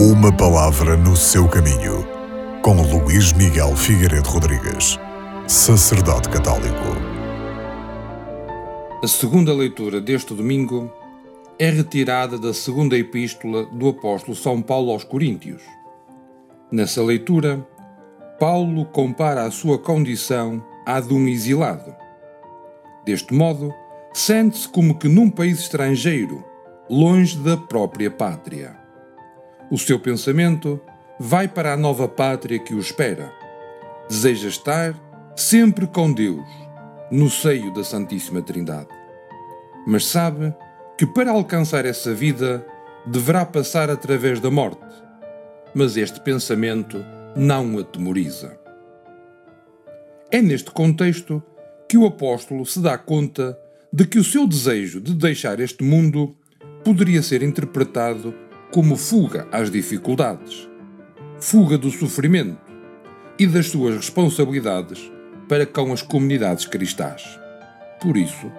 Uma palavra no seu caminho, com Luís Miguel Figueiredo Rodrigues, sacerdote católico. A segunda leitura deste domingo é retirada da segunda epístola do apóstolo São Paulo aos Coríntios. Nessa leitura, Paulo compara a sua condição à de um exilado. Deste modo, sente-se como que num país estrangeiro, longe da própria pátria. O seu pensamento vai para a nova pátria que o espera. Deseja estar sempre com Deus, no seio da Santíssima Trindade. Mas sabe que para alcançar essa vida deverá passar através da morte. Mas este pensamento não o atemoriza. É neste contexto que o apóstolo se dá conta de que o seu desejo de deixar este mundo poderia ser interpretado como fuga às dificuldades, fuga do sofrimento e das suas responsabilidades para com as comunidades cristãs. Por isso,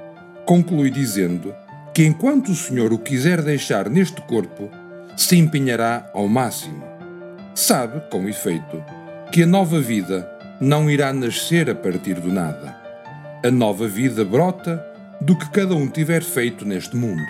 conclui dizendo que enquanto o Senhor o quiser deixar neste corpo, se empenhará ao máximo. Sabe, com efeito, que a nova vida não irá nascer a partir do nada. A nova vida brota do que cada um tiver feito neste mundo.